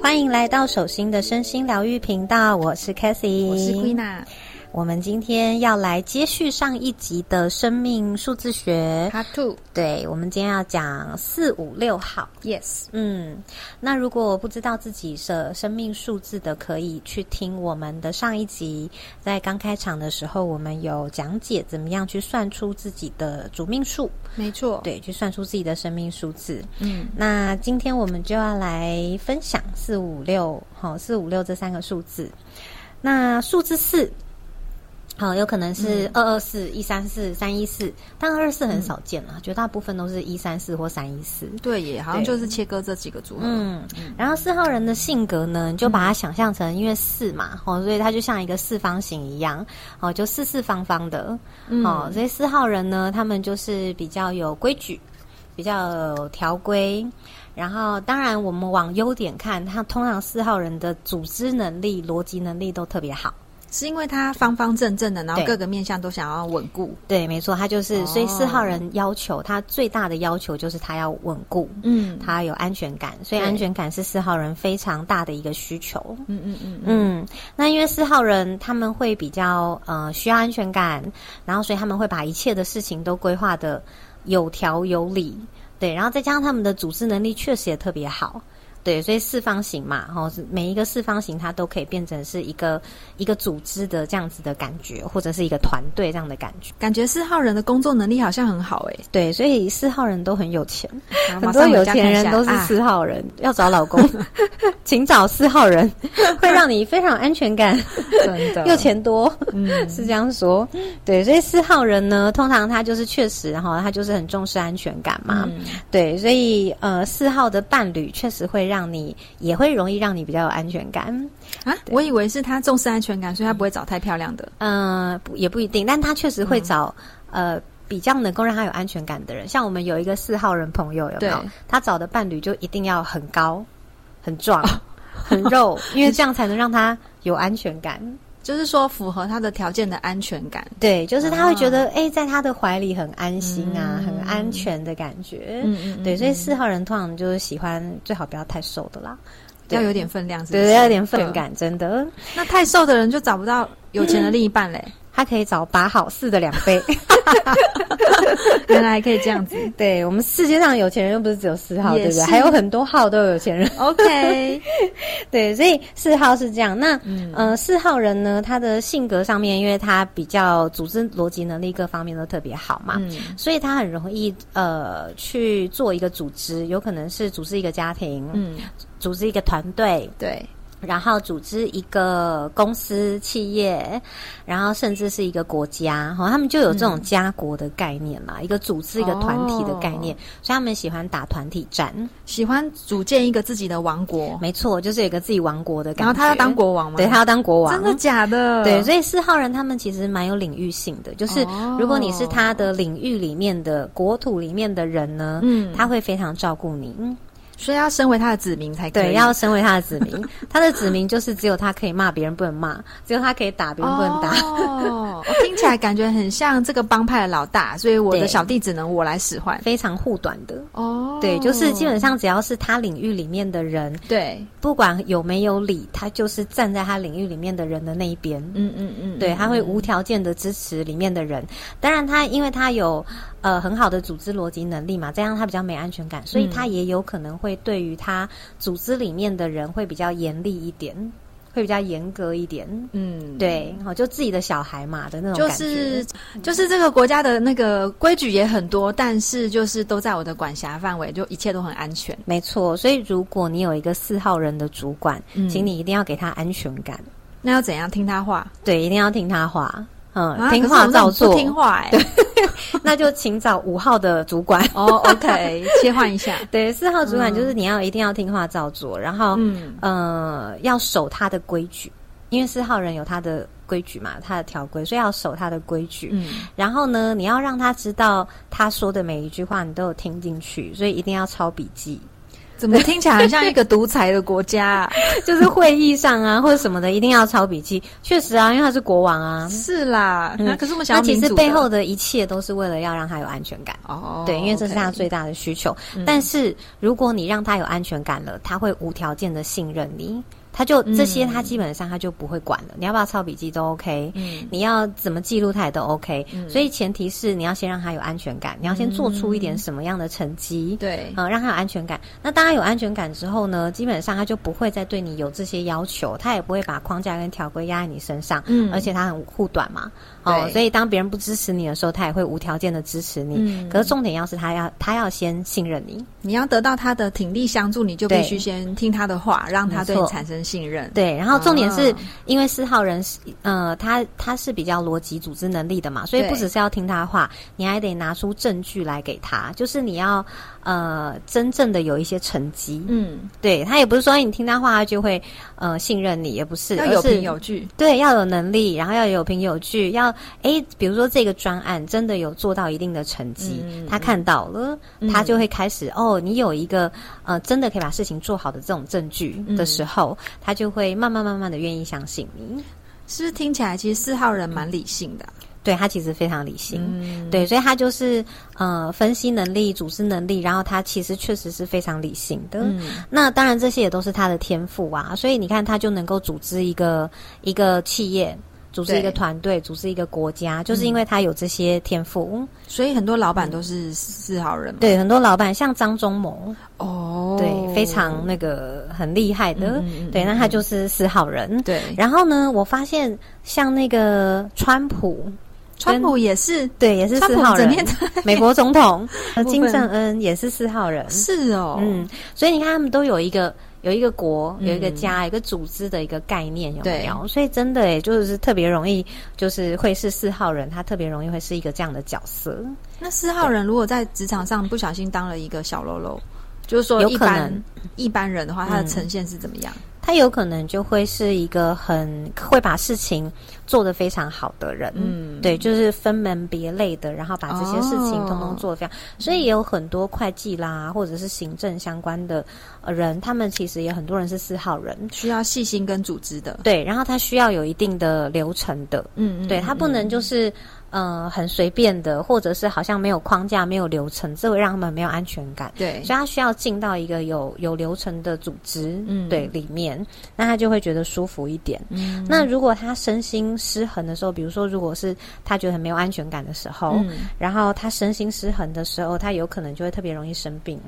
欢迎来到手心的身心疗愈频道，我是 c a t h y 我是 Queena。我们今天要来接续上一集的生命数字学，Part Two。对，我们今天要讲四五六号。Yes，嗯，那如果不知道自己的生命数字的，可以去听我们的上一集，在刚开场的时候，我们有讲解怎么样去算出自己的主命数。没错，对，去算出自己的生命数字。嗯，那今天我们就要来分享四五六，好，四五六这三个数字。那数字四。好，有可能是二二四、一三四、三一四，但二二四很少见了，绝大部分都是一三四或三一四。对，也好像就是切割这几个组合。嗯，然后四号人的性格呢，你就把它想象成，因为四嘛，哦，所以它就像一个四方形一样，哦，就四四方方的，哦，所以四号人呢，他们就是比较有规矩，比较有条规。然后，当然我们往优点看，他通常四号人的组织能力、逻辑能力都特别好。是因为他方方正正的，然后各个面相都想要稳固。对，没错，他就是。所以四号人要求他最大的要求就是他要稳固，嗯，他有安全感，所以安全感是四号人非常大的一个需求。嗯嗯嗯嗯。那因为四号人他们会比较呃需要安全感，然后所以他们会把一切的事情都规划的有条有理，对，然后再加上他们的组织能力确实也特别好。对，所以四方形嘛，哈，是每一个四方形它都可以变成是一个一个组织的这样子的感觉，或者是一个团队这样的感觉。感觉四号人的工作能力好像很好哎。对，所以四号人都很有钱，很多有钱人都是四号人。要找老公，请找四号人，会让你非常安全感，真的又钱多，嗯，是这样说。对，所以四号人呢，通常他就是确实，然后他就是很重视安全感嘛。对，所以呃，四号的伴侣确实会。让你也会容易让你比较有安全感啊！我以为是他重视安全感，所以他不会找太漂亮的。嗯，也不一定，但他确实会找呃比较能够让他有安全感的人。像我们有一个四号人朋友，有没有？他找的伴侣就一定要很高、很壮、很肉，因为这样才能让他有安全感。就是说，符合他的条件的安全感，对，就是他会觉得，哎，在他的怀里很安心啊，很安全的感觉，嗯嗯，对，所以四号人通常就是喜欢最好不要太瘦的啦，要有点分量，对，要有点分感，真的。那太瘦的人就找不到有钱的 另一半嘞。他可以找八号四的两倍，原来还可以这样子。对我们世界上有钱人又不是只有四号，对不对？还有很多号都有钱人。OK，对，所以四号是这样。那呃，四号人呢，他的性格上面，因为他比较组织逻辑能力各方面都特别好嘛，所以他很容易呃去做一个组织，有可能是组织一个家庭，嗯，组织一个团队，对。然后组织一个公司、企业，然后甚至是一个国家，哈，他们就有这种家国的概念嘛，一个组织、一个团体的概念，所以他们喜欢打团体战，喜欢组建一个自己的王国。没错，就是有一个自己王国的感觉。然后他要当国王吗？对他要当国王，真的假的？对，所以四号人他们其实蛮有领域性的，就是如果你是他的领域里面的国土里面的人呢，嗯，他会非常照顾你。所以要身为他的子民才对，要身为他的子民。他的子民就是只有他可以骂别人不能骂，只有他可以打别人不能打。哦，听起来感觉很像这个帮派的老大，所以我的小弟只能我来使唤，非常护短的。哦，对，就是基本上只要是他领域里面的人，对，不管有没有理，他就是站在他领域里面的人的那一边。嗯嗯嗯，对，他会无条件的支持里面的人。当然，他因为他有。呃，很好的组织逻辑能力嘛，这样他比较没安全感，所以他也有可能会对于他组织里面的人会比较严厉一点，会比较严格一点。嗯，对，好，就自己的小孩嘛的那种感觉。就是就是这个国家的那个规矩也很多，但是就是都在我的管辖范围，就一切都很安全。没错，所以如果你有一个四号人的主管，请你一定要给他安全感。那要怎样听他话？对，一定要听他话。嗯，听话照做，听话哎，对，那就请找五号的主管哦。OK，切换一下，对，四号主管就是你要一定要听话照做，然后嗯呃要守他的规矩，因为四号人有他的规矩嘛，他的条规，所以要守他的规矩。嗯，然后呢，你要让他知道他说的每一句话你都有听进去，所以一定要抄笔记。怎么听起来很像一个独裁的国家？就是会议上啊，或者什么的，一定要抄笔记。确实啊，因为他是国王啊。是啦，那可是我们想，那其实背后的一切都是为了要让他有安全感。哦，对，因为这是他最大的需求。但是如果你让他有安全感了，他会无条件的信任你。他就这些，他基本上他就不会管了。你要不要抄笔记都 OK，你要怎么记录他也都 OK。所以前提是你要先让他有安全感，你要先做出一点什么样的成绩，对，嗯，让他有安全感。那当他有安全感之后呢，基本上他就不会再对你有这些要求，他也不会把框架跟条规压在你身上。嗯，而且他很护短嘛。哦，所以当别人不支持你的时候，他也会无条件的支持你。嗯，可是重点要是他要他要先信任你，你要得到他的挺力相助，你就必须先听他的话，让他对你产生信任。对，然后重点是因为四号人是呃，他他是比较逻辑组织能力的嘛，所以不只是要听他话，你还得拿出证据来给他，就是你要。呃，真正的有一些成绩，嗯，对他也不是说你听他话他就会呃信任你，也不是要有凭有据，对，要有能力，然后要有凭有据，要哎，比如说这个专案真的有做到一定的成绩，他看到了，他就会开始哦，你有一个呃真的可以把事情做好的这种证据的时候，他就会慢慢慢慢的愿意相信你。是不是听起来其实四号人蛮理性的？对他其实非常理性，对，所以他就是呃分析能力、组织能力，然后他其实确实是非常理性的。那当然这些也都是他的天赋啊，所以你看他就能够组织一个一个企业，组织一个团队，组织一个国家，就是因为他有这些天赋。所以很多老板都是四好人，对，很多老板像张忠谋哦，对，非常那个很厉害的，对，那他就是四好人。对，然后呢，我发现像那个川普。川普也是，对，也是四号人。美国总统 金正恩也是四号人，是哦，嗯，所以你看，他们都有一个有一个国，有一个家，一个组织的一个概念，有没有？所以真的，哎，就是特别容易，就是会是四号人，他特别容易会是一个这样的角色。那四号人如果在职场上不小心当了一个小喽啰，就是说一般一般人的话，他的呈现是怎么样？他有可能就会是一个很会把事情做得非常好的人，嗯，对，就是分门别类的，然后把这些事情通通做得非常。所以也有很多会计啦，或者是行政相关的人，他们其实也很多人是四号人，需要细心跟组织的，对，然后他需要有一定的流程的，嗯，对他不能就是。呃，很随便的，或者是好像没有框架、没有流程，这会让他们没有安全感。对，所以他需要进到一个有有流程的组织，嗯，对，里面，那他就会觉得舒服一点。嗯，那如果他身心失衡的时候，比如说，如果是他觉得很没有安全感的时候，嗯，然后他身心失衡的时候，他有可能就会特别容易生病。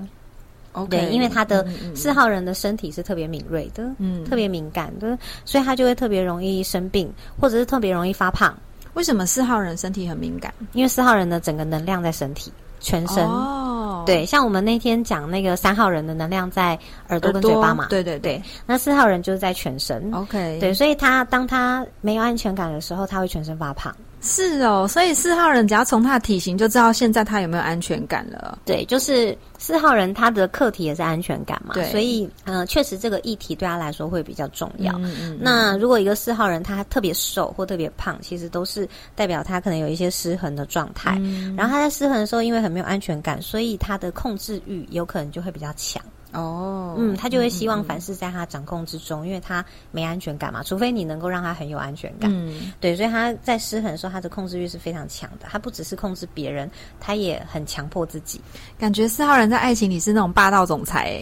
OK，因为他的四号人的身体是特别敏锐的，嗯，特别敏感的，所以他就会特别容易生病，或者是特别容易发胖。为什么四号人身体很敏感？因为四号人的整个能量在身体，全身。哦，对，像我们那天讲那个三号人的能量在耳朵跟嘴巴嘛，对对对。那四号人就是在全身。OK，对，所以他当他没有安全感的时候，他会全身发胖。是哦，所以四号人只要从他的体型就知道现在他有没有安全感了。对，就是四号人他的课题也是安全感嘛。对，所以嗯，确实这个议题对他来说会比较重要。嗯嗯。那如果一个四号人他特别瘦或特别胖，其实都是代表他可能有一些失衡的状态。嗯。然后他在失衡的时候，因为很没有安全感，所以他的控制欲有可能就会比较强。哦，嗯，他就会希望凡事在他掌控之中，因为他没安全感嘛。除非你能够让他很有安全感，嗯，对，所以他在失衡的时候，他的控制欲是非常强的。他不只是控制别人，他也很强迫自己。感觉四号人在爱情里是那种霸道总裁，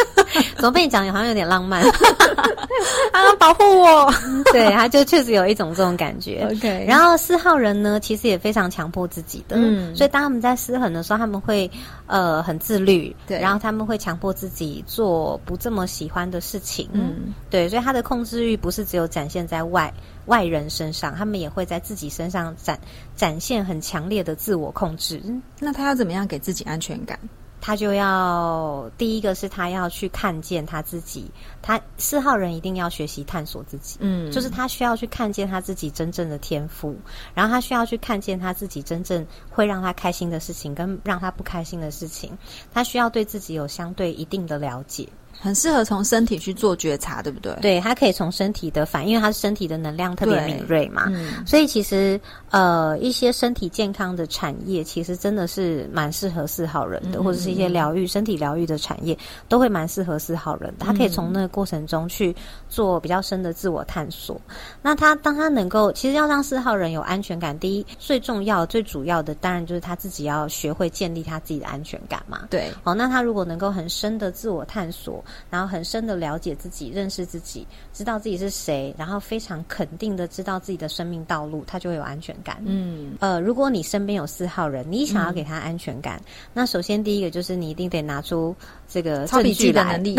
怎么被你讲好像有点浪漫？啊，保护我！对，他就确实有一种这种感觉。OK，然后四号人呢，其实也非常强迫自己的，嗯，所以当他们在失衡的时候，他们会呃很自律，对，然后他们会强迫自。自己做不这么喜欢的事情，嗯，对，所以他的控制欲不是只有展现在外外人身上，他们也会在自己身上展展现很强烈的自我控制。那他要怎么样给自己安全感？他就要第一个是他要去看见他自己，他四号人一定要学习探索自己，嗯，就是他需要去看见他自己真正的天赋，然后他需要去看见他自己真正会让他开心的事情跟让他不开心的事情，他需要对自己有相对一定的了解。很适合从身体去做觉察，对不对？对，它可以从身体的反，因为它身体的能量特别敏锐嘛，所以其实呃一些身体健康的产业，其实真的是蛮适合四号人的，或者是一些疗愈身体疗愈的产业，都会蛮适合四号人的。他可以从那个过程中去做比较深的自我探索。那他当他能够，其实要让四号人有安全感，第一最重要、最主要的，当然就是他自己要学会建立他自己的安全感嘛。对，哦，那他如果能够很深的自我探索。然后很深的了解自己，认识自己，知道自己是谁，然后非常肯定的知道自己的生命道路，他就会有安全感。嗯，呃，如果你身边有四号人，你想要给他安全感，那首先第一个就是你一定得拿出这个证据的能力，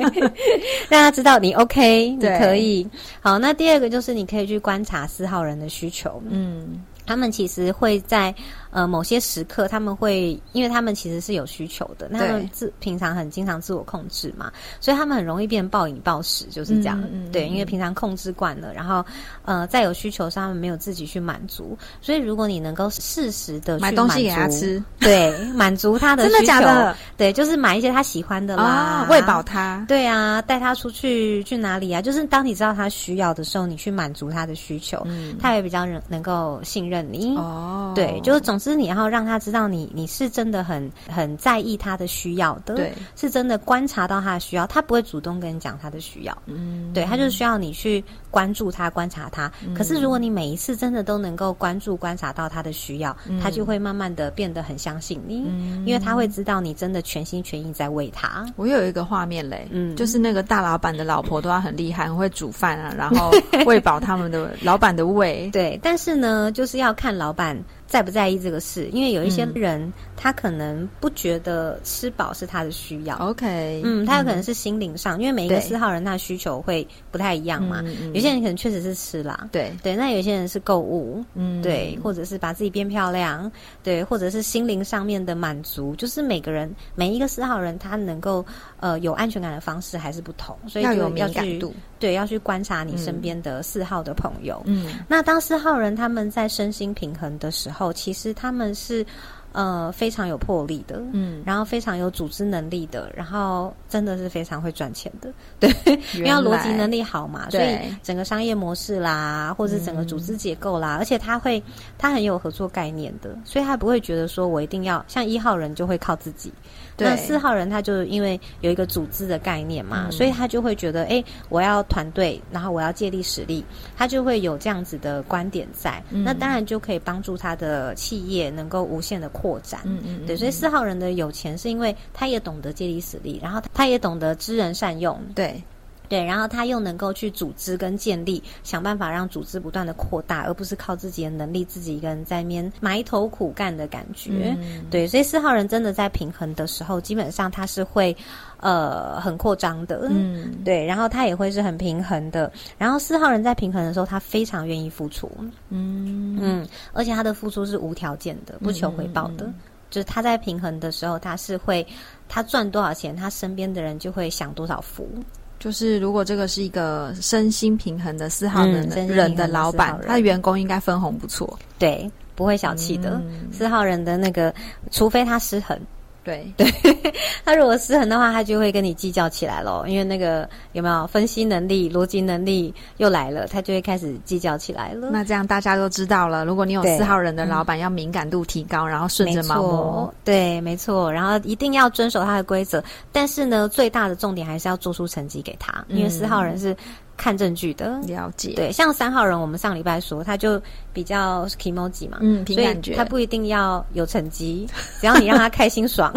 让他知道你 OK，你可以。好，那第二个就是你可以去观察四号人的需求。嗯，他们其实会在。呃，某些时刻他们会，因为他们其实是有需求的，他们自平常很经常自我控制嘛，所以他们很容易变暴饮暴食，就是这样。对，因为平常控制惯了，然后呃，在有需求上他们没有自己去满足，所以如果你能够适时的买东西给他吃，对，满足他的 真的假的？对，就是买一些他喜欢的啦，喂饱他。对啊，带他出去去哪里啊？就是当你知道他需要的时候，你去满足他的需求，他也比较能能够信任你。哦，对，就是总。是你要让他知道你你是真的很很在意他的需要的，对，是真的观察到他的需要，他不会主动跟你讲他的需要，嗯，对他就是需要你去关注他、观察他。可是如果你每一次真的都能够关注、观察到他的需要，他就会慢慢的变得很相信你，因为他会知道你真的全心全意在为他。我有一个画面嘞，嗯，就是那个大老板的老婆都要很厉害，很会煮饭啊，然后 喂饱他们的老板的胃。对，但是呢，就是要看老板。在不在意这个事？因为有一些人，他可能不觉得吃饱是他的需要。OK，嗯，他有可能是心灵上，因为每一个四号人他的需求会不太一样嘛。有些人可能确实是吃啦，对对。那有些人是购物，嗯，对，或者是把自己变漂亮，对，或者是心灵上面的满足。就是每个人每一个四号人，他能够呃有安全感的方式还是不同，所以要有敏感度。对，要去观察你身边的四号的朋友。嗯，那当四号人他们在身心平衡的时候，其实他们是。呃，非常有魄力的，嗯，然后非常有组织能力的，然后真的是非常会赚钱的，对，因为逻辑能力好嘛，所以整个商业模式啦，或者整个组织结构啦，而且他会，他很有合作概念的，所以他不会觉得说我一定要像一号人就会靠自己，那四号人他就因为有一个组织的概念嘛，所以他就会觉得，哎，我要团队，然后我要借力使力，他就会有这样子的观点在，那当然就可以帮助他的企业能够无限的。扩展，嗯嗯，对，所以四号人的有钱是因为他也懂得借力使力，然后他也懂得知人善用，对对，然后他又能够去组织跟建立，想办法让组织不断的扩大，而不是靠自己的能力自己一个人在面埋头苦干的感觉，对，所以四号人真的在平衡的时候，基本上他是会呃很扩张的，嗯，对，然后他也会是很平衡的，然后四号人在平衡的时候，他非常愿意付出，嗯。嗯，而且他的付出是无条件的，不求回报的。就是他在平衡的时候，他是会，他赚多少钱，他身边的人就会享多少福。就是如果这个是一个身心平衡的四号人人的老板，他的员工应该分红不错，对，不会小气的。四号人的那个，除非他失衡。对 对，他如果失衡的话，他就会跟你计较起来咯。因为那个有没有分析能力、逻辑能力又来了，他就会开始计较起来了。那这样大家都知道了，如果你有四号人的老板，要敏感度提高，然后顺着毛摸，对，没错，然后一定要遵守他的规则。但是呢，最大的重点还是要做出成绩给他，因为四号人是。看证据的。了解，对，像三号人，我们上礼拜说，他就比较 emoji 嘛，嗯，凭感觉，他不一定要有成绩，只要你让他开心爽，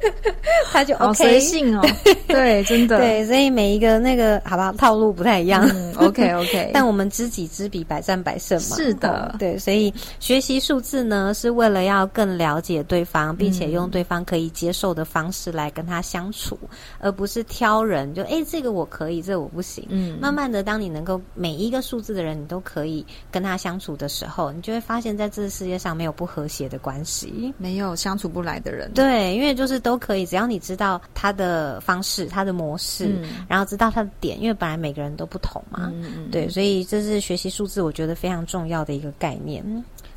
他就 OK，随性哦，对，真的，对，所以每一个那个，好吧，套路不太一样，OK OK，但我们知己知彼，百战百胜嘛，是的，对，所以学习数字呢，是为了要更了解对方，并且用对方可以接受的方式来跟他相处，而不是挑人，就哎，这个我可以，这个我不行，嗯。慢慢的，当你能够每一个数字的人，你都可以跟他相处的时候，你就会发现，在这个世界上没有不和谐的关系，没有相处不来的人。对，因为就是都可以，只要你知道他的方式、他的模式，然后知道他的点，因为本来每个人都不同嘛。对，所以这是学习数字，我觉得非常重要的一个概念。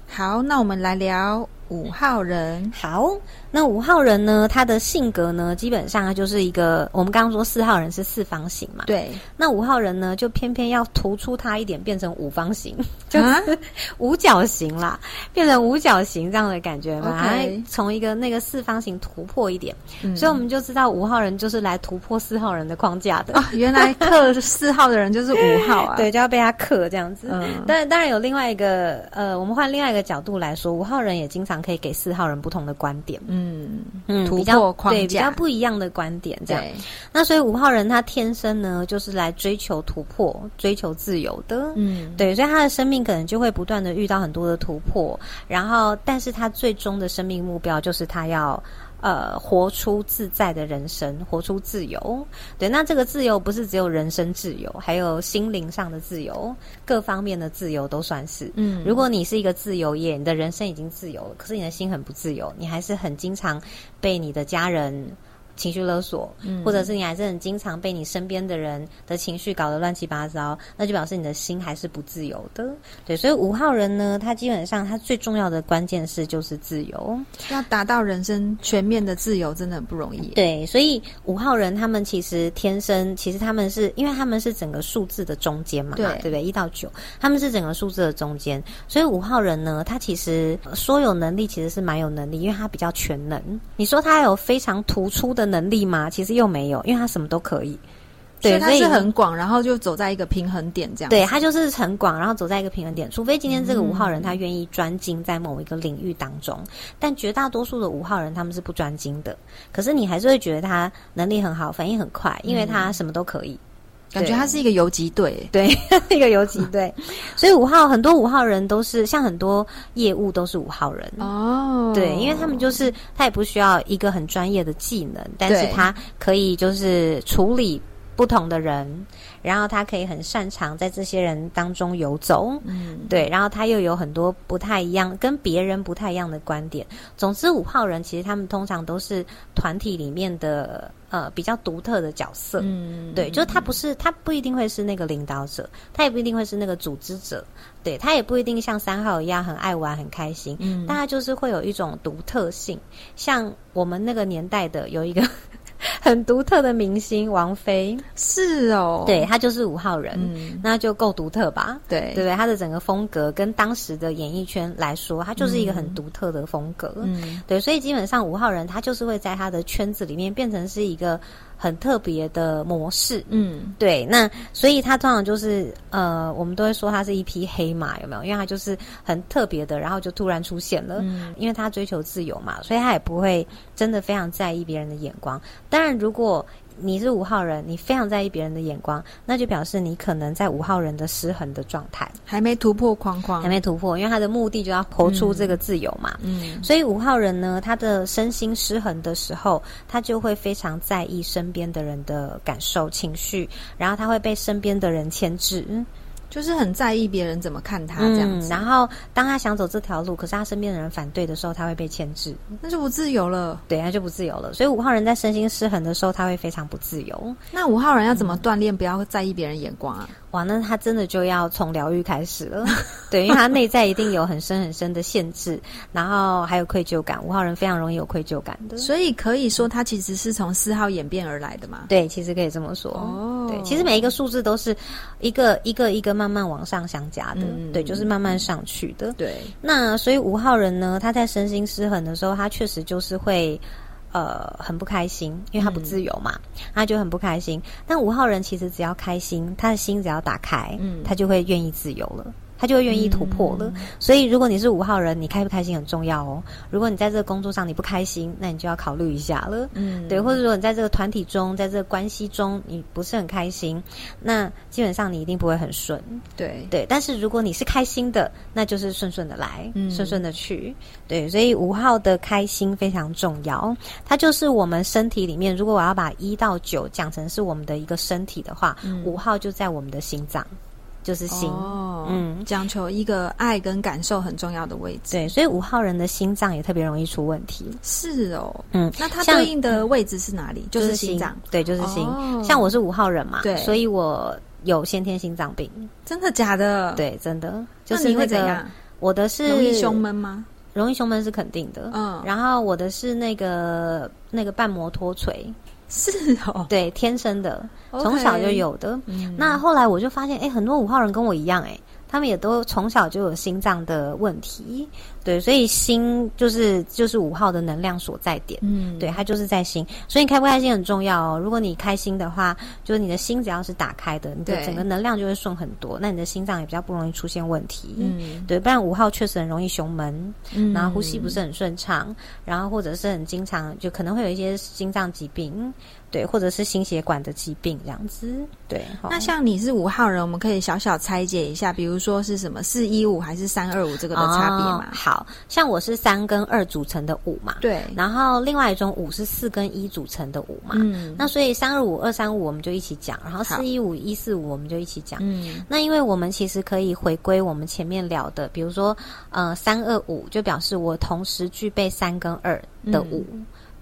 好，那我们来聊。五号人，好，那五号人呢？他的性格呢，基本上就是一个，我们刚刚说四号人是四方形嘛，对。那五号人呢，就偏偏要突出他一点，变成五方形，就是 五角形啦，变成五角形这样的感觉嘛，从一个那个四方形突破一点，所以我们就知道五号人就是来突破四号人的框架的。原来克四号的人就是五号啊，对，就要被他克这样子。嗯，当然，当然有另外一个，呃，我们换另外一个角度来说，五号人也经常可以给四号人不同的观点，嗯嗯，突破框架，对，比较不一样的观点，这样。那所以五号人他天生呢，就是来追求突破、追求自由的，嗯，对，所以他的生命可能就会不断的遇到很多的突破，然后，但是他最终的生命目标就是他要。呃，活出自在的人生，活出自由。对，那这个自由不是只有人生自由，还有心灵上的自由，各方面的自由都算是。嗯，如果你是一个自由业，你的人生已经自由了，可是你的心很不自由，你还是很经常被你的家人。情绪勒索，或者是你还是很经常被你身边的人的情绪搞得乱七八糟，那就表示你的心还是不自由的。对，所以五号人呢，他基本上他最重要的关键是就是自由，要达到人生全面的自由，真的很不容易。对，所以五号人他们其实天生，其实他们是因为他们是整个数字的中间嘛，对对不对？一到九，他们是整个数字的中间，所以五号人呢，他其实说有能力，其实是蛮有能力，因为他比较全能。你说他有非常突出的。能力吗？其实又没有，因为他什么都可以。对，他是很广，然后就走在一个平衡点这样。对他就是很广，然后走在一个平衡点。除非今天这个五号人他愿意专精在某一个领域当中，但绝大多数的五号人他们是不专精的。可是你还是会觉得他能力很好，反应很快，因为他什么都可以。感觉他是一个游击队，对，一个游击队。所以五号很多五号人都是像很多业务都是五号人。哦，对，因为他们就是他也不需要一个很专业的技能，但是他可以就是处理不同的人，然后他可以很擅长在这些人当中游走，嗯，对，然后他又有很多不太一样，跟别人不太一样的观点。总之，五号人其实他们通常都是团体里面的。呃，比较独特的角色，嗯，对，就是他不是，他不一定会是那个领导者，他也不一定会是那个组织者，对他也不一定像三号一样很爱玩很开心，嗯，但他就是会有一种独特性，像我们那个年代的有一个。很独特的明星王菲是哦，对她就是五号人，那就够独特吧？对对对，他的整个风格跟当时的演艺圈来说，她就是一个很独特的风格。嗯，对，所以基本上五号人他就是会在他的圈子里面变成是一个。很特别的模式，嗯，对，那所以他通常就是呃，我们都会说他是一匹黑马，有没有？因为他就是很特别的，然后就突然出现了，嗯，因为他追求自由嘛，所以他也不会真的非常在意别人的眼光。当然，如果你是五号人，你非常在意别人的眼光，那就表示你可能在五号人的失衡的状态，还没突破框框，还没突破，因为他的目的就要活出这个自由嘛。嗯，所以五号人呢，他的身心失衡的时候，他就会非常在意身边的人的感受、情绪，然后他会被身边的人牵制。就是很在意别人怎么看他这样子，然后当他想走这条路，可是他身边的人反对的时候，他会被牵制，那就不自由了。对，他就不自由了。所以五号人在身心失衡的时候，他会非常不自由。那五号人要怎么锻炼，不要在意别人眼光啊？哇，那他真的就要从疗愈开始了。对，因为他内在一定有很深很深的限制，然后还有愧疚感。五号人非常容易有愧疚感的，所以可以说他其实是从四号演变而来的嘛？对，其实可以这么说。哦，对，其实每一个数字都是一个一个一个慢慢慢往上相加的，对，就是慢慢上去的。对，那所以五号人呢，他在身心失衡的时候，他确实就是会。呃，很不开心，因为他不自由嘛，他就很不开心。但五号人其实只要开心，他的心只要打开，嗯，他就会愿意自由了。他就会愿意突破了，所以如果你是五号人，你开不开心很重要哦。如果你在这个工作上你不开心，那你就要考虑一下了。嗯，对，或者说你在这个团体中，在这个关系中，你不是很开心，那基本上你一定不会很顺。对对，但是如果你是开心的，那就是顺顺的来，顺顺的去。对，所以五号的开心非常重要，它就是我们身体里面，如果我要把一到九讲成是我们的一个身体的话，五号就在我们的心脏。就是心，嗯，讲求一个爱跟感受很重要的位置。对，所以五号人的心脏也特别容易出问题。是哦，嗯，那它对应的位置是哪里？就是心脏，对，就是心。像我是五号人嘛，对，所以我有先天心脏病。真的假的？对，真的。就是那个，我的是容易胸闷吗？容易胸闷是肯定的。嗯，然后我的是那个那个瓣膜脱垂，是哦，对，天生的，从小就有的。那后来我就发现，哎，很多五号人跟我一样，哎。他们也都从小就有心脏的问题，对，所以心就是就是五号的能量所在点，嗯，对，它就是在心，所以你开不开心很重要哦。如果你开心的话，就是你的心只要是打开的，你的整个能量就会顺很多，那你的心脏也比较不容易出现问题，嗯，对，不然五号确实很容易胸闷，然后呼吸不是很顺畅，然后或者是很经常就可能会有一些心脏疾病。对，或者是心血管的疾病这样子。对，那像你是五号人，我们可以小小拆解一下，比如说是什么四一五还是三二五这个的差别嘛？好像我是三跟二组成的五嘛。对，然后另外一种五是四跟一组成的五嘛。嗯，那所以三二五、二三五我们就一起讲，然后四一五、一四五我们就一起讲。嗯，那因为我们其实可以回归我们前面聊的，比如说呃三二五就表示我同时具备三跟二的五。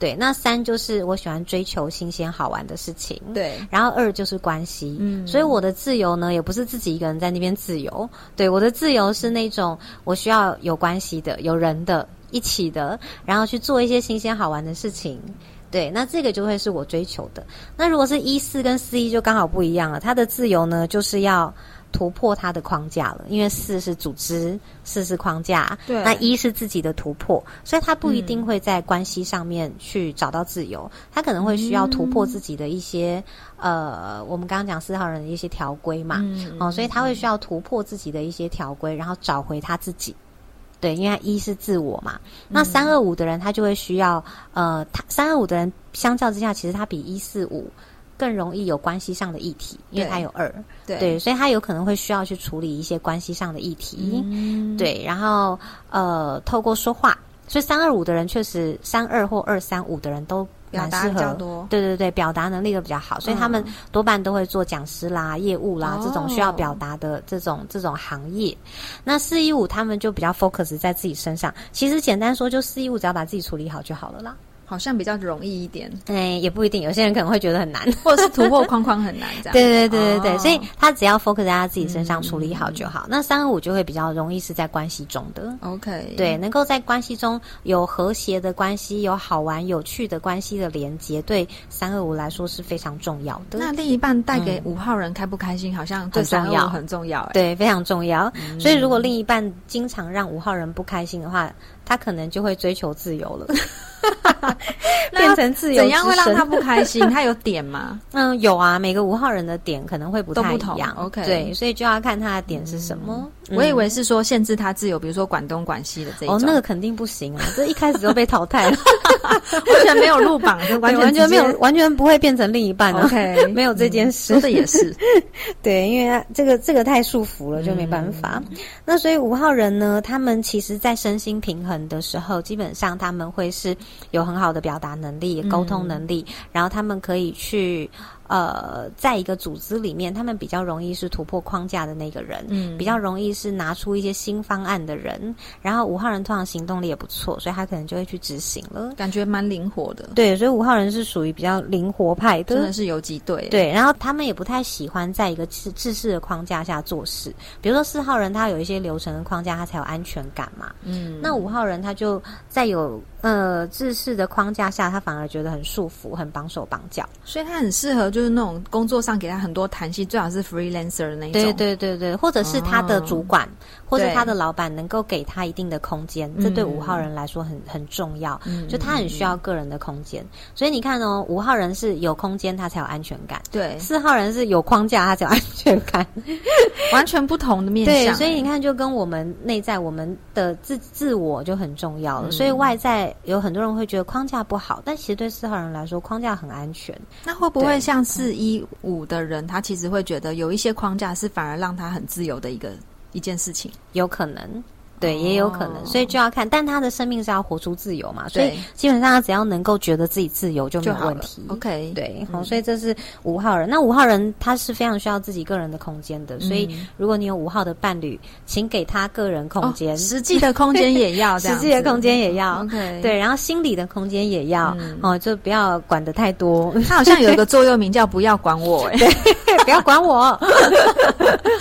对，那三就是我喜欢追求新鲜好玩的事情。对，然后二就是关系。嗯，所以我的自由呢，也不是自己一个人在那边自由。对，我的自由是那种我需要有关系的、有人的、一起的，然后去做一些新鲜好玩的事情。对，那这个就会是我追求的。那如果是一四跟四一就刚好不一样了，他的自由呢，就是要。突破它的框架了，因为四是组织，四是框架，对，那一是自己的突破，所以他不一定会在关系上面去找到自由，他可能会需要突破自己的一些呃，我们刚刚讲四号人的一些条规嘛，哦，所以他会需要突破自己的一些条规，然后找回他自己，对，因为一是自我嘛，那三二五的人他就会需要呃，他三二五的人相较之下，其实他比一四五。更容易有关系上的议题，因为他有二，对，所以他有可能会需要去处理一些关系上的议题，对，然后呃，透过说话，所以三二五的人确实三二或二三五的人都蛮适合，对对对，表达能力都比较好，所以他们多半都会做讲师啦、业务啦这种需要表达的这种这种行业。那四一五他们就比较 focus 在自己身上，其实简单说，就四一五只要把自己处理好就好了啦。好像比较容易一点，哎，也不一定，有些人可能会觉得很难，或者是突破框框很难，这样。对对对对对，所以他只要 focus 在他自己身上处理好就好。那三二五就会比较容易是在关系中的，OK，对，能够在关系中有和谐的关系，有好玩有趣的关系的连接，对三二五来说是非常重要的。那另一半带给五号人开不开心，好像很重要，很重要，对，非常重要。所以如果另一半经常让五号人不开心的话，他可能就会追求自由了。变成自由，怎样会让他不开心？他有点吗？嗯，有啊。每个五号人的点可能会不太一样。OK，对，所以就要看他的点是什么。我以为是说限制他自由，比如说管东管西的这种。哦，那个肯定不行啊！这一开始就被淘汰了，完全没有入榜，就完全没有，完全不会变成另一半。OK，没有这件事，这也是 对，因为这个这个太束缚了，就没办法。那所以五号人呢，他们其实在身心平衡的时候，基本上他们会是有很好的表达能力、沟通能力，然后他们可以去。呃，在一个组织里面，他们比较容易是突破框架的那个人，嗯，比较容易是拿出一些新方案的人。然后五号人通常行动力也不错，所以他可能就会去执行了，感觉蛮灵活的。对，所以五号人是属于比较灵活派的，真的是游击队。对，然后他们也不太喜欢在一个制制式的框架下做事。比如说四号人，他有一些流程的框架，他才有安全感嘛。嗯，那五号人他就在有呃制式的框架下，他反而觉得很束缚，很绑手绑脚，所以他很适合就。是那种工作上给他很多弹性，最好是 freelancer 的那种。对对对对，或者是他的主管或者他的老板能够给他一定的空间，这对五号人来说很很重要。就他很需要个人的空间，所以你看哦，五号人是有空间他才有安全感，对；四号人是有框架他才有安全感，完全不同的面对。所以你看，就跟我们内在我们的自自我就很重要了。所以外在有很多人会觉得框架不好，但其实对四号人来说，框架很安全。那会不会像？四一五的人，他其实会觉得有一些框架是反而让他很自由的一个一件事情，有可能。对，也有可能，所以就要看，但他的生命是要活出自由嘛，所以基本上他只要能够觉得自己自由就没有问题。OK，对，好，所以这是五号人。那五号人他是非常需要自己个人的空间的，所以如果你有五号的伴侣，请给他个人空间，实际的空间也要，实际的空间也要。OK，对，然后心理的空间也要，哦，就不要管的太多。他好像有一个座右铭叫 “不要管我”，哎，不要管我，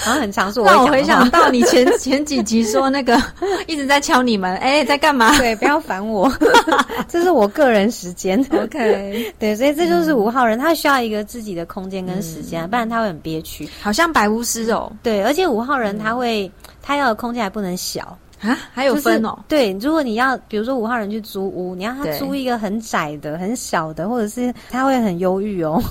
好像很常说。让我回想到你前前几集说那个。一直在敲你们，哎，在干嘛？对，不要烦我，这是我个人时间。OK，对，所以这就是五号人，他需要一个自己的空间跟时间，不然他会很憋屈，好像白巫师哦。对，而且五号人他会，他要的空间还不能小啊，还有分哦。对，如果你要，比如说五号人去租屋，你要他租一个很窄的、很小的，或者是他会很忧郁哦。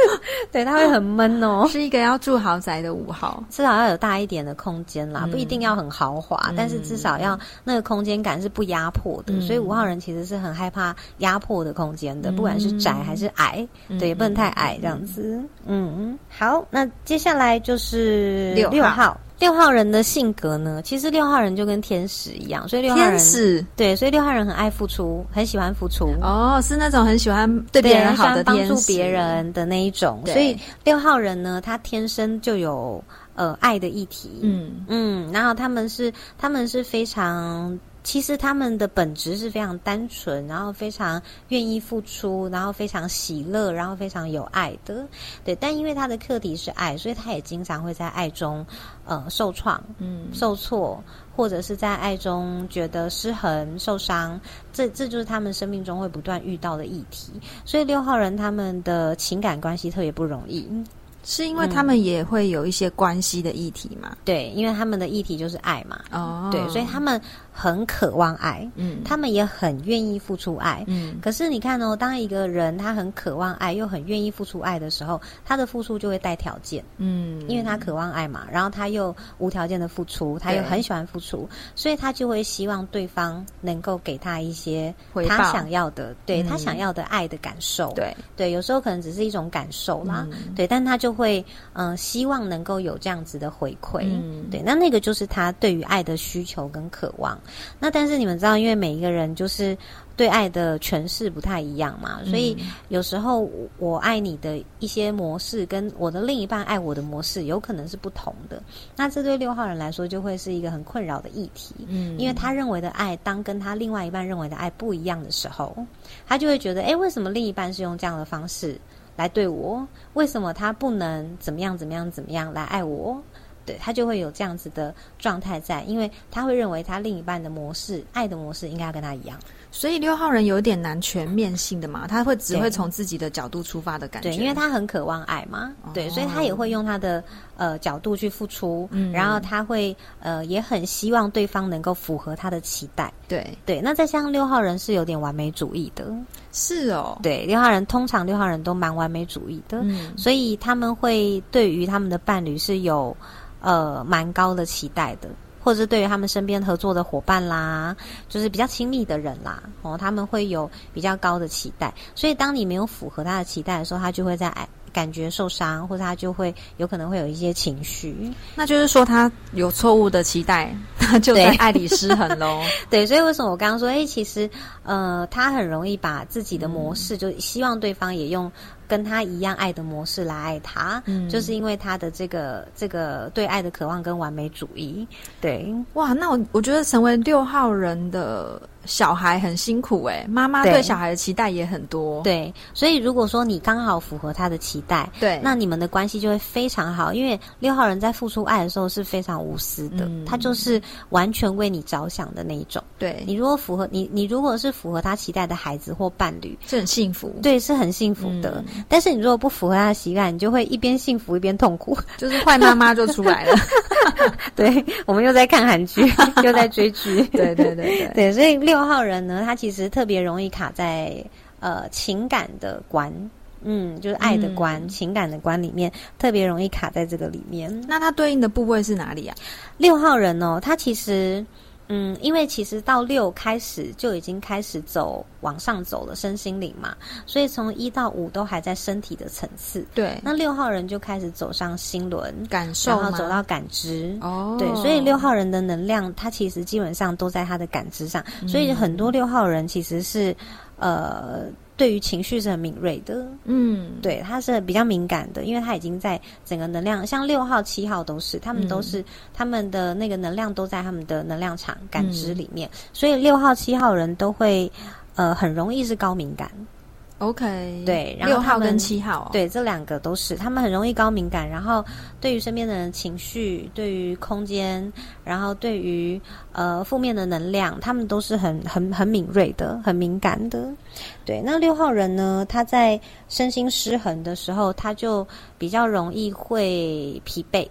对，他会很闷哦。是一个要住豪宅的五号，至少要有大一点的空间啦，不一定要很豪华，但是至少要那个空间感是不压迫的。所以五号人其实是很害怕压迫的空间的，不管是窄还是矮，对，也不能太矮这样子。嗯，好，那接下来就是六号。六号人的性格呢，其实六号人就跟天使一样，所以六号人对，所以六号人很爱付出，很喜欢付出。哦，是那种很喜欢对别人好的帮助别人的那一种。所以六号人呢，他天生就有呃爱的议题。嗯嗯，然后他们是他们是非常。其实他们的本质是非常单纯，然后非常愿意付出，然后非常喜乐，然后非常有爱的，对。但因为他的课题是爱，所以他也经常会在爱中，呃，受创，嗯，受挫，或者是在爱中觉得失衡、受伤。这这就是他们生命中会不断遇到的议题。所以六号人他们的情感关系特别不容易。是因为他们也会有一些关系的议题嘛？对，因为他们的议题就是爱嘛。哦，对，所以他们很渴望爱，嗯，他们也很愿意付出爱，嗯。可是你看哦，当一个人他很渴望爱，又很愿意付出爱的时候，他的付出就会带条件，嗯，因为他渴望爱嘛，然后他又无条件的付出，他又很喜欢付出，所以他就会希望对方能够给他一些他想要的，对他想要的爱的感受。对，对，有时候可能只是一种感受啦，对，但他就。会嗯，希望能够有这样子的回馈，嗯，对，那那个就是他对于爱的需求跟渴望。那但是你们知道，因为每一个人就是对爱的诠释不太一样嘛，所以有时候我爱你的一些模式，跟我的另一半爱我的模式有可能是不同的。那这对六号人来说，就会是一个很困扰的议题，嗯，因为他认为的爱，当跟他另外一半认为的爱不一样的时候，他就会觉得，哎，为什么另一半是用这样的方式？来对我，为什么他不能怎么样怎么样怎么样来爱我？对他就会有这样子的状态在，因为他会认为他另一半的模式、爱的模式应该要跟他一样。所以六号人有点难全面性的嘛，他会只会从自己的角度出发的感觉，对，因为他很渴望爱嘛，对，所以他也会用他的呃角度去付出，嗯，然后他会呃也很希望对方能够符合他的期待，对对。那再像六号人是有点完美主义的，是哦，对，六号人通常六号人都蛮完美主义的，嗯，所以他们会对于他们的伴侣是有呃蛮高的期待的。或者是对于他们身边合作的伙伴啦，就是比较亲密的人啦，哦，他们会有比较高的期待，所以当你没有符合他的期待的时候，他就会在爱感觉受伤，或者他就会有可能会有一些情绪。那就是说他有错误的期待，他就在爱里失衡喽。对，所以为什么我刚刚说，哎，其实呃，他很容易把自己的模式，就希望对方也用。跟他一样爱的模式来爱他，嗯，就是因为他的这个这个对爱的渴望跟完美主义，对，哇，那我我觉得成为六号人的。小孩很辛苦哎，妈妈对小孩的期待也很多。对，所以如果说你刚好符合他的期待，对，那你们的关系就会非常好。因为六号人在付出爱的时候是非常无私的，他就是完全为你着想的那一种。对你如果符合你，你如果是符合他期待的孩子或伴侣，是很幸福。对，是很幸福的。但是你如果不符合他的期待，你就会一边幸福一边痛苦，就是坏妈妈就出来了。对，我们又在看韩剧，又在追剧。对对对对对，所以六。六号人呢，他其实特别容易卡在呃情感的关，嗯，就是爱的关、情感的关里面，特别容易卡在这个里面。那它对应的部位是哪里啊？六号人哦，他其实。嗯，因为其实到六开始就已经开始走往上走了，身心灵嘛，所以从一到五都还在身体的层次。对，那六号人就开始走上心轮感受，然后走到感知。哦，对，所以六号人的能量，他其实基本上都在他的感知上，所以很多六号人其实是呃。对于情绪是很敏锐的，嗯，对，他是比较敏感的，因为他已经在整个能量，像六号、七号都是，他们都是他们的那个能量都在他们的能量场感知里面，所以六号、七号人都会呃很容易是高敏感。OK，对，然后六号跟七号，对，这两个都是他们很容易高敏感，然后对于身边的人情绪，对于空间，然后对于呃负面的能量，他们都是很很很敏锐的，很敏感的。对，那六号人呢，他在身心失衡的时候，他就比较容易会疲惫。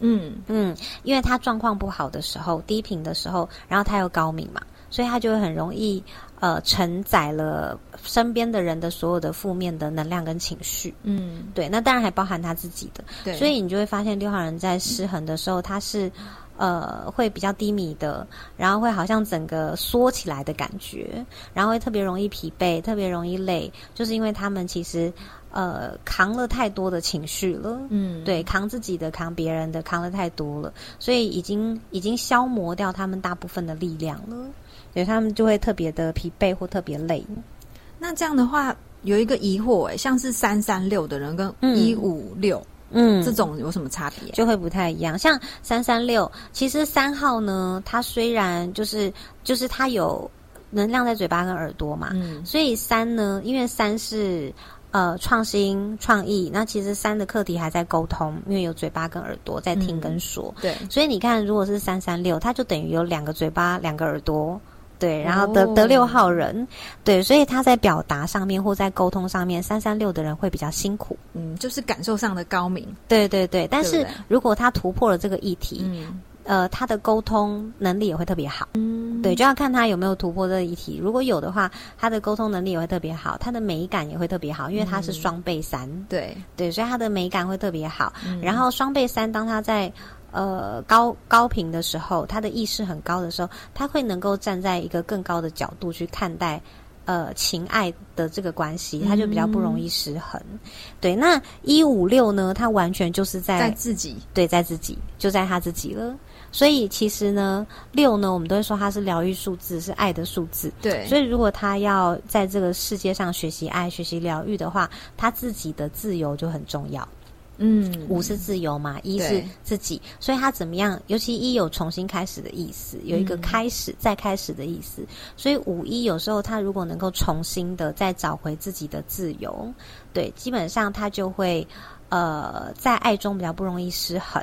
嗯嗯，因为他状况不好的时候，低频的时候，然后他又高敏嘛，所以他就会很容易。呃，承载了身边的人的所有的负面的能量跟情绪，嗯，对，那当然还包含他自己的，对，所以你就会发现六号人在失衡的时候，他是呃会比较低迷的，然后会好像整个缩起来的感觉，然后会特别容易疲惫，特别容易累，就是因为他们其实呃扛了太多的情绪了，嗯，对，扛自己的，扛别人的，扛了太多了，所以已经已经消磨掉他们大部分的力量了。所以他们就会特别的疲惫或特别累。那这样的话，有一个疑惑哎，像是三三六的人跟一五六，嗯，这种有什么差别？就会不太一样。像三三六，其实三号呢，它虽然就是就是它有能量在嘴巴跟耳朵嘛，嗯，所以三呢，因为三是呃创新创意，那其实三的课题还在沟通，因为有嘴巴跟耳朵在听跟说，对。所以你看，如果是三三六，它就等于有两个嘴巴，两个耳朵。对，然后得得六号人，对，所以他在表达上面或在沟通上面，三三六的人会比较辛苦，嗯，就是感受上的高明，对对对。但是如果他突破了这个议题，嗯，呃，他的沟通能力也会特别好，嗯，对，就要看他有没有突破这个议题。如果有的话，他的沟通能力也会特别好，他的美感也会特别好，因为他是双倍三，对。对，所以他的美感会特别好。然后双倍三，当他在呃，高高频的时候，他的意识很高的时候，他会能够站在一个更高的角度去看待呃情爱的这个关系，他就比较不容易失衡。对，那一五六呢，他完全就是在在自己，对，在自己，就在他自己了。所以其实呢，六呢，我们都会说它是疗愈数字，是爱的数字。对，所以如果他要在这个世界上学习爱、学习疗愈的话，他自己的自由就很重要。嗯，五是自由嘛，一是自己，所以他怎么样？尤其一有重新开始的意思，有一个开始再开始的意思，所以五一有时候他如果能够重新的再找回自己的自由，对，基本上他就会。呃，在爱中比较不容易失衡，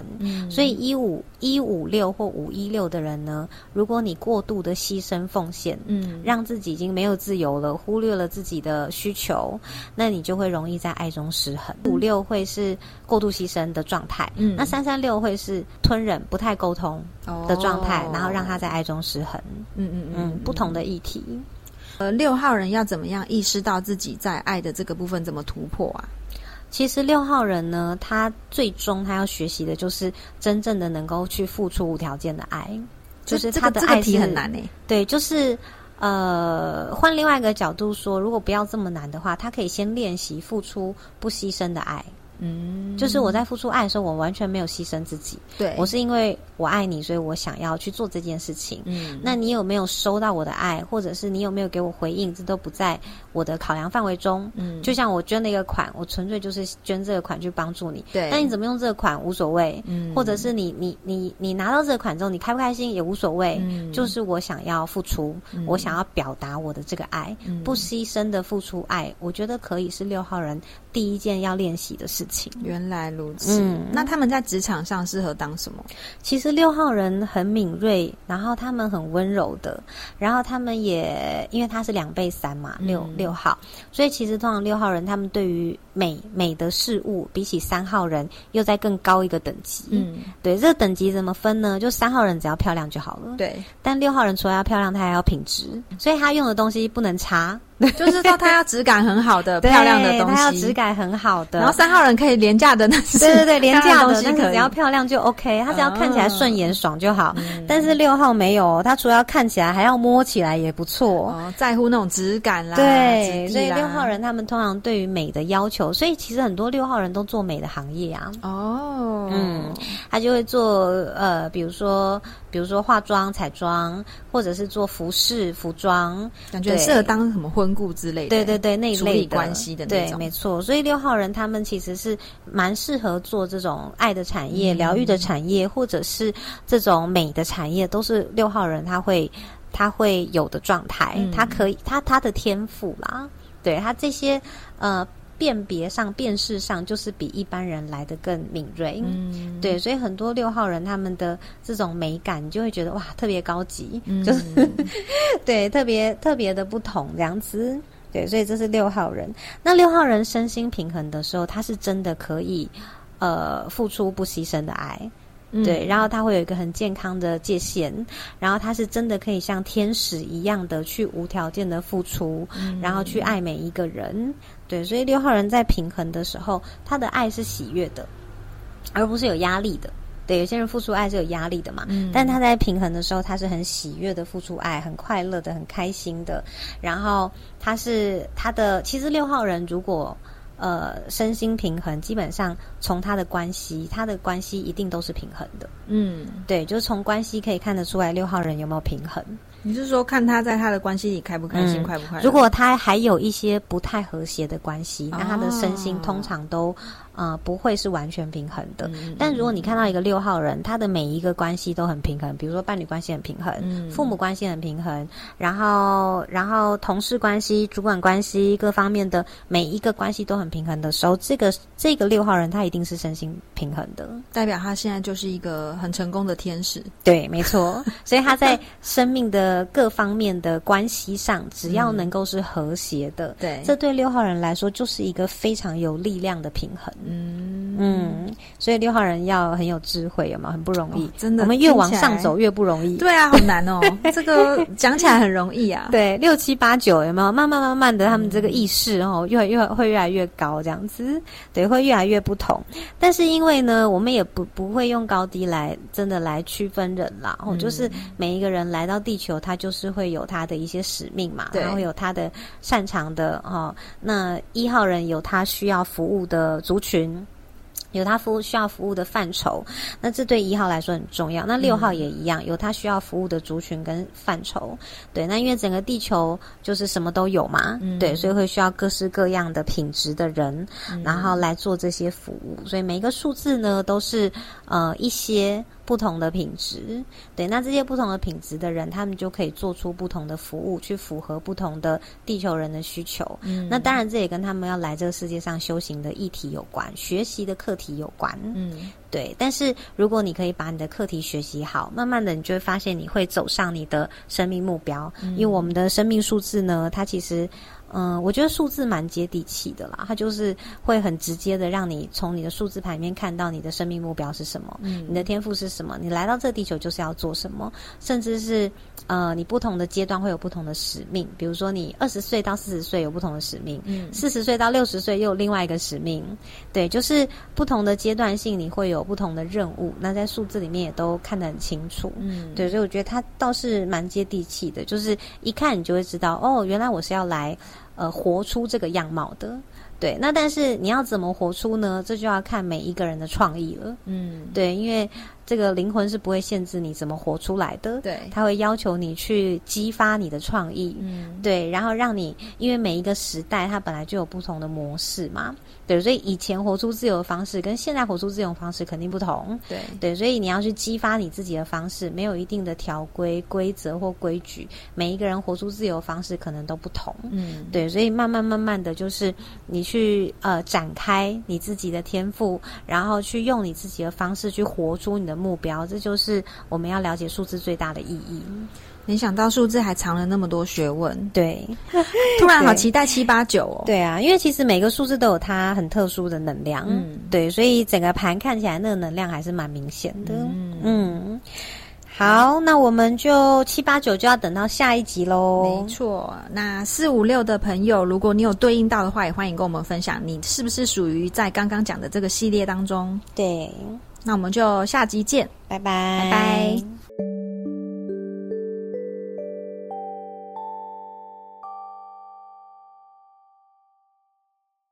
所以一五一五六或五一六的人呢，如果你过度的牺牲奉献，嗯，让自己已经没有自由了，忽略了自己的需求，那你就会容易在爱中失衡。五六会是过度牺牲的状态，嗯，那三三六会是吞忍、不太沟通的状态，然后让他在爱中失衡。嗯嗯嗯，不同的议题。呃，六号人要怎么样意识到自己在爱的这个部分怎么突破啊？其实六号人呢，他最终他要学习的就是真正的能够去付出无条件的爱，就是他的爱题很难诶。对，就是呃，换另外一个角度说，如果不要这么难的话，他可以先练习付出不牺牲的爱。嗯，就是我在付出爱的时候，我完全没有牺牲自己。对我是因为我爱你，所以我想要去做这件事情。嗯，那你有没有收到我的爱，或者是你有没有给我回应？这都不在我的考量范围中。嗯，就像我捐了一个款，我纯粹就是捐这个款去帮助你。对，那你怎么用这个款无所谓。嗯，或者是你你你你拿到这个款之后，你开不开心也无所谓。嗯，就是我想要付出，我想要表达我的这个爱，不牺牲的付出爱，我觉得可以是六号人第一件要练习的事情。原来如此，那他们在职场上适合当什么？其实六号人很敏锐，然后他们很温柔的，然后他们也因为他是两倍三嘛，六六号，所以其实通常六号人他们对于美美的事物，比起三号人又在更高一个等级。嗯，对，这个等级怎么分呢？就三号人只要漂亮就好了。对，但六号人除了要漂亮，他还要品质，所以他用的东西不能差。就是说，他要质感很好的、漂亮的东西，它要质感很好的。然后三号人可以廉价的，那对对对，廉价的东西只要漂亮就 OK，他只要看起来顺眼爽就好。但是六号没有，他除了要看起来，还要摸起来也不错。哦，在乎那种质感啦。对，所以六号人他们通常对于美的要求，所以其实很多六号人都做美的行业啊。哦，嗯，他就会做呃，比如说。比如说化妆、彩妆，或者是做服饰、服装，感觉适合当什么婚顾之类的。对对对，那一类关系的那种，没错。所以六号人他们其实是蛮适合做这种爱的产业、疗愈的产业，或者是这种美的产业，都是六号人他会他会有的状态。他可以他他的天赋啦。对他这些呃。辨别上、辨识上，就是比一般人来的更敏锐。嗯，对，所以很多六号人他们的这种美感，你就会觉得哇，特别高级，就是对，特别特别的不同这样子。对，所以这是六号人。那六号人身心平衡的时候，他是真的可以呃付出不牺牲的爱。对，然后他会有一个很健康的界限，然后他是真的可以像天使一样的去无条件的付出，然后去爱每一个人。对，所以六号人在平衡的时候，他的爱是喜悦的，而不是有压力的。对，有些人付出爱是有压力的嘛，但他在平衡的时候，他是很喜悦的付出爱，很快乐的，很开心的。然后他是他的，其实六号人如果。呃，身心平衡，基本上从他的关系，他的关系一定都是平衡的。嗯，对，就是从关系可以看得出来六号人有没有平衡。你是说看他在他的关系里开不开心，快不快？如果他还有一些不太和谐的关系，那他的身心通常都。呃，不会是完全平衡的。但如果你看到一个六号人，他的每一个关系都很平衡，比如说伴侣关系很平衡，父母关系很平衡，然后然后同事关系、主管关系各方面的每一个关系都很平衡的时候，这个这个六号人他一定是身心平衡的，代表他现在就是一个很成功的天使。对，没错。所以他在生命的各方面的关系上，只要能够是和谐的，对，这对六号人来说就是一个非常有力量的平衡。嗯嗯，所以六号人要很有智慧，有吗？很不容易，真的。我们越往上走越不容易。对啊，好难哦。这个讲起来很容易啊。对，六七八九有没有？慢慢慢慢的，他们这个意识哦，越越会越来越高，这样子。对，会越来越不同。但是因为呢，我们也不不会用高低来真的来区分人啦。哦，就是每一个人来到地球，他就是会有他的一些使命嘛，然后有他的擅长的哦。那一号人有他需要服务的族群。群有他服务需要服务的范畴，那这对一号来说很重要。那六号也一样，有他需要服务的族群跟范畴。对，那因为整个地球就是什么都有嘛，对，所以会需要各式各样的品质的人，然后来做这些服务。所以每一个数字呢，都是呃一些。不同的品质，对，那这些不同的品质的人，他们就可以做出不同的服务，去符合不同的地球人的需求。嗯，那当然这也跟他们要来这个世界上修行的议题有关，学习的课题有关。嗯，对。但是如果你可以把你的课题学习好，慢慢的你就会发现你会走上你的生命目标。因为我们的生命数字呢，它其实。嗯，我觉得数字蛮接地气的啦，它就是会很直接的让你从你的数字牌面看到你的生命目标是什么，嗯，你的天赋是什么，你来到这地球就是要做什么，甚至是呃，你不同的阶段会有不同的使命，比如说你二十岁到四十岁有不同的使命，嗯，四十岁到六十岁又有另外一个使命，对，就是不同的阶段性你会有不同的任务，那在数字里面也都看得很清楚，嗯，对，所以我觉得它倒是蛮接地气的，就是一看你就会知道，哦，原来我是要来。呃，活出这个样貌的，对，那但是你要怎么活出呢？这就要看每一个人的创意了。嗯，对，因为。这个灵魂是不会限制你怎么活出来的，对，他会要求你去激发你的创意，嗯，对，然后让你，因为每一个时代它本来就有不同的模式嘛，对，所以以前活出自由的方式跟现在活出自由的方式肯定不同，对，对，所以你要去激发你自己的方式，没有一定的条规规则或规矩，每一个人活出自由的方式可能都不同，嗯，对，所以慢慢慢慢的就是你去呃展开你自己的天赋，然后去用你自己的方式去活出你的。目标，这就是我们要了解数字最大的意义。没想到数字还藏了那么多学问，对，突然好期待七八九哦。对啊，因为其实每个数字都有它很特殊的能量，嗯，对，所以整个盘看起来那个能量还是蛮明显的。嗯，好，那我们就七八九就要等到下一集喽。没错，那四五六的朋友，如果你有对应到的话，也欢迎跟我们分享，你是不是属于在刚刚讲的这个系列当中？对。那我们就下集见，拜拜。